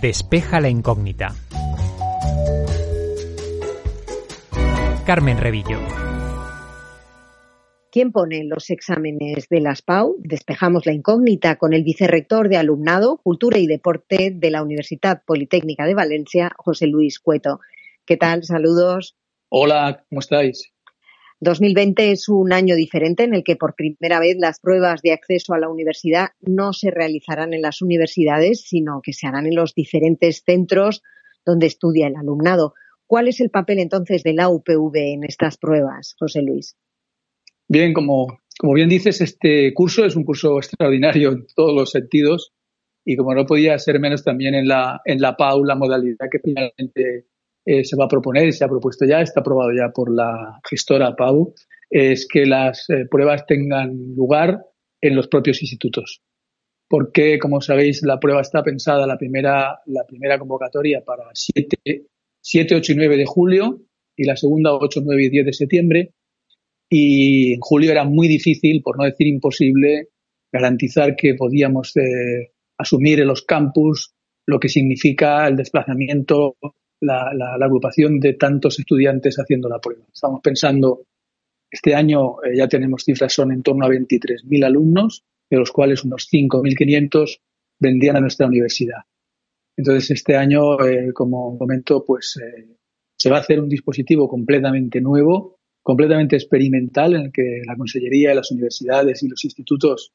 Despeja la incógnita. Carmen Revillo. ¿Quién pone los exámenes de las PAU? Despejamos la incógnita con el vicerrector de Alumnado, Cultura y Deporte de la Universidad Politécnica de Valencia, José Luis Cueto. ¿Qué tal? Saludos. Hola, ¿cómo estáis? 2020 es un año diferente en el que por primera vez las pruebas de acceso a la universidad no se realizarán en las universidades, sino que se harán en los diferentes centros donde estudia el alumnado. ¿Cuál es el papel entonces de la UPV en estas pruebas, José Luis? Bien, como, como bien dices, este curso es un curso extraordinario en todos los sentidos y como no podía ser menos también en la, en la PAU, la modalidad que finalmente eh, se va a proponer y se ha propuesto ya, está aprobado ya por la gestora PAU, es que las eh, pruebas tengan lugar en los propios institutos. Porque, como sabéis, la prueba está pensada, la primera, la primera convocatoria para 7, 7, 8 y 9 de julio y la segunda 8, 9 y 10 de septiembre. Y en julio era muy difícil, por no decir imposible, garantizar que podíamos eh, asumir en los campus lo que significa el desplazamiento la, agrupación de tantos estudiantes haciendo la prueba. Estamos pensando, este año eh, ya tenemos cifras, son en torno a 23.000 alumnos, de los cuales unos 5.500 vendrían a nuestra universidad. Entonces, este año, eh, como comento, pues eh, se va a hacer un dispositivo completamente nuevo, completamente experimental, en el que la Consellería, las universidades y los institutos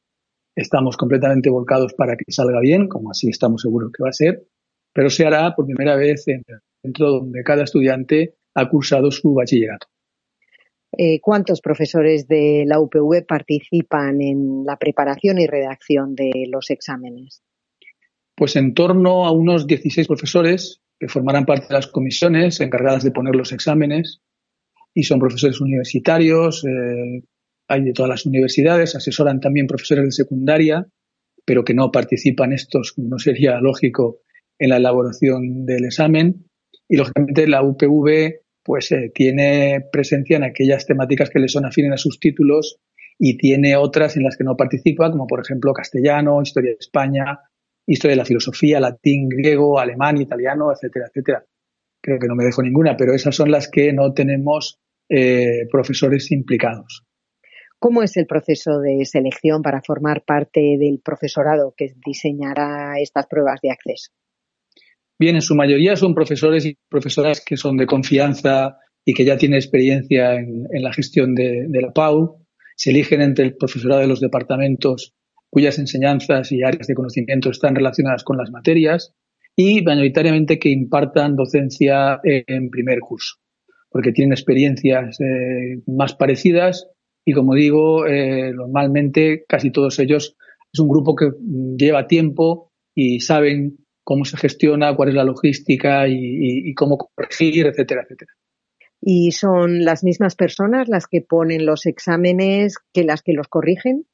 estamos completamente volcados para que salga bien, como así estamos seguros que va a ser, pero se hará por primera vez en centro donde cada estudiante ha cursado su bachillerato. Eh, ¿Cuántos profesores de la UPV participan en la preparación y redacción de los exámenes? Pues en torno a unos 16 profesores que formarán parte de las comisiones encargadas de poner los exámenes y son profesores universitarios, eh, hay de todas las universidades, asesoran también profesores de secundaria, pero que no participan estos, no sería lógico, en la elaboración del examen y lógicamente la UPV pues eh, tiene presencia en aquellas temáticas que le son afines a sus títulos y tiene otras en las que no participa, como por ejemplo castellano, historia de España, historia de la filosofía, latín, griego, alemán, italiano, etcétera, etcétera. Creo que no me dejo ninguna, pero esas son las que no tenemos eh, profesores implicados. ¿Cómo es el proceso de selección para formar parte del profesorado que diseñará estas pruebas de acceso? Bien, en su mayoría son profesores y profesoras que son de confianza y que ya tienen experiencia en, la gestión de, la PAU. Se eligen entre el profesorado de los departamentos cuyas enseñanzas y áreas de conocimiento están relacionadas con las materias y mayoritariamente que impartan docencia en primer curso, porque tienen experiencias eh, más parecidas y, como digo, eh, normalmente casi todos ellos es un grupo que lleva tiempo y saben cómo se gestiona, cuál es la logística y, cómo corregir, etcétera, etcétera. ¿Y son las mismas personas las que ponen los exámenes que las que los corrigen?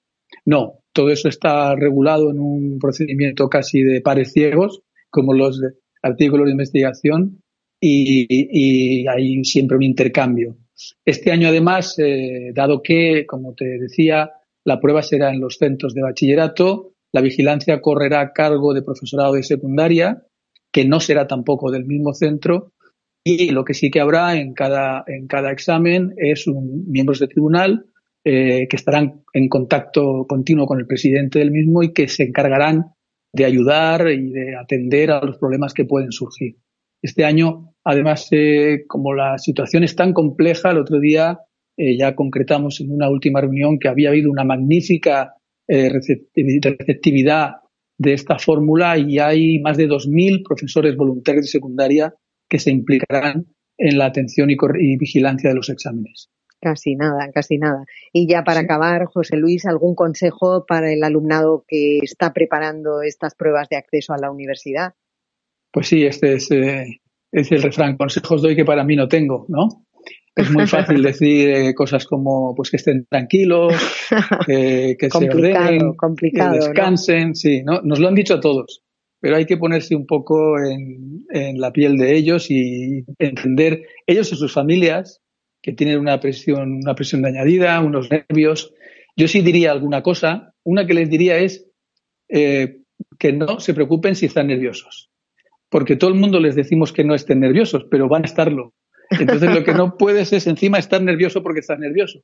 No, todo eso está regulado en un procedimiento casi de pares ciegos, como los artículos de investigación, y, hay siempre un intercambio. Este año, además, eh, dado que, como te decía, la prueba será en los centros de bachillerato, la vigilancia correrá a cargo de profesorado de secundaria, que no será tampoco del mismo centro, y lo que sí que habrá en cada, en cada examen es un, miembros de tribunal eh, que estarán en contacto continuo con el presidente del mismo y que se encargarán de ayudar y de atender a los problemas que pueden surgir. Este año, además, eh, como la situación es tan compleja, el otro día eh, ya concretamos en una última reunión que había habido una magnífica eh, receptividad de esta fórmula y hay más de 2.000 profesores voluntarios de secundaria que se implicarán en la atención y, vigilancia de los exámenes. Casi nada, casi nada. Y ya para acabar, José Luis, ¿algún consejo para el alumnado que está preparando estas pruebas de acceso a la universidad? Pues sí, este es, eh, es el refrán. Consejos doy que para mí no tengo, ¿no? Es muy fácil decir eh, cosas como pues que estén tranquilos, que se ordenen, que descansen, sí, ¿no? Nos lo han dicho a todos, pero hay que ponerse un poco en, en, la piel de ellos y entender ellos y sus familias que tienen una presión, una presión de añadida, unos nervios. Yo sí diría alguna cosa. Una que les diría es eh, que no se preocupen si están nerviosos. porque todo el mundo les decimos que no estén nerviosos, pero van a estarlo. Entonces lo que no puedes es encima estar nervioso porque estás nervioso.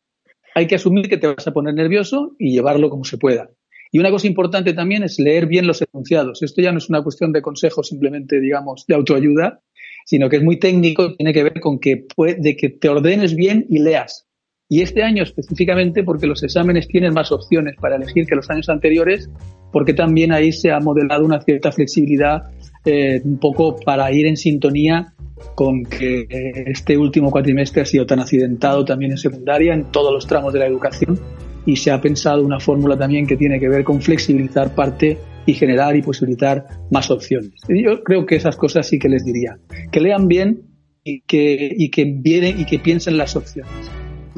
Hay que asumir que te vas a poner nervioso y llevarlo como se pueda. Y una cosa importante también es leer bien los enunciados. Esto ya no es una cuestión de consejo simplemente, digamos, de autoayuda, sino que es muy técnico, tiene que ver con que, de que te ordenes bien y leas. Y este año específicamente porque los exámenes tienen más opciones para elegir que los años anteriores, porque también ahí se ha modelado una cierta flexibilidad eh, un poco para ir en sintonía con que este último cuatrimestre ha sido tan accidentado también en secundaria, en todos los tramos de la educación, y se ha pensado una fórmula también que tiene que ver con flexibilizar parte y generar y posibilitar más opciones. yo creo que esas cosas sí que les diría. Que lean bien y que, y que, vienen, y que piensen las opciones.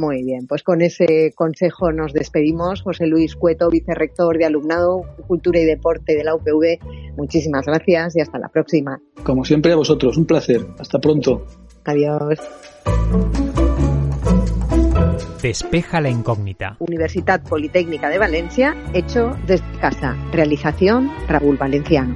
Muy bien, pues con ese consejo nos despedimos. José Luis Cueto, vicerrector de Alumnado, Cultura y Deporte de la UPV. Muchísimas gracias y hasta la próxima. Como siempre a vosotros, un placer. Hasta pronto. Adiós. Despeja la incógnita. Universidad Politécnica de Valencia, hecho desde casa. Realización Raúl Valenciano.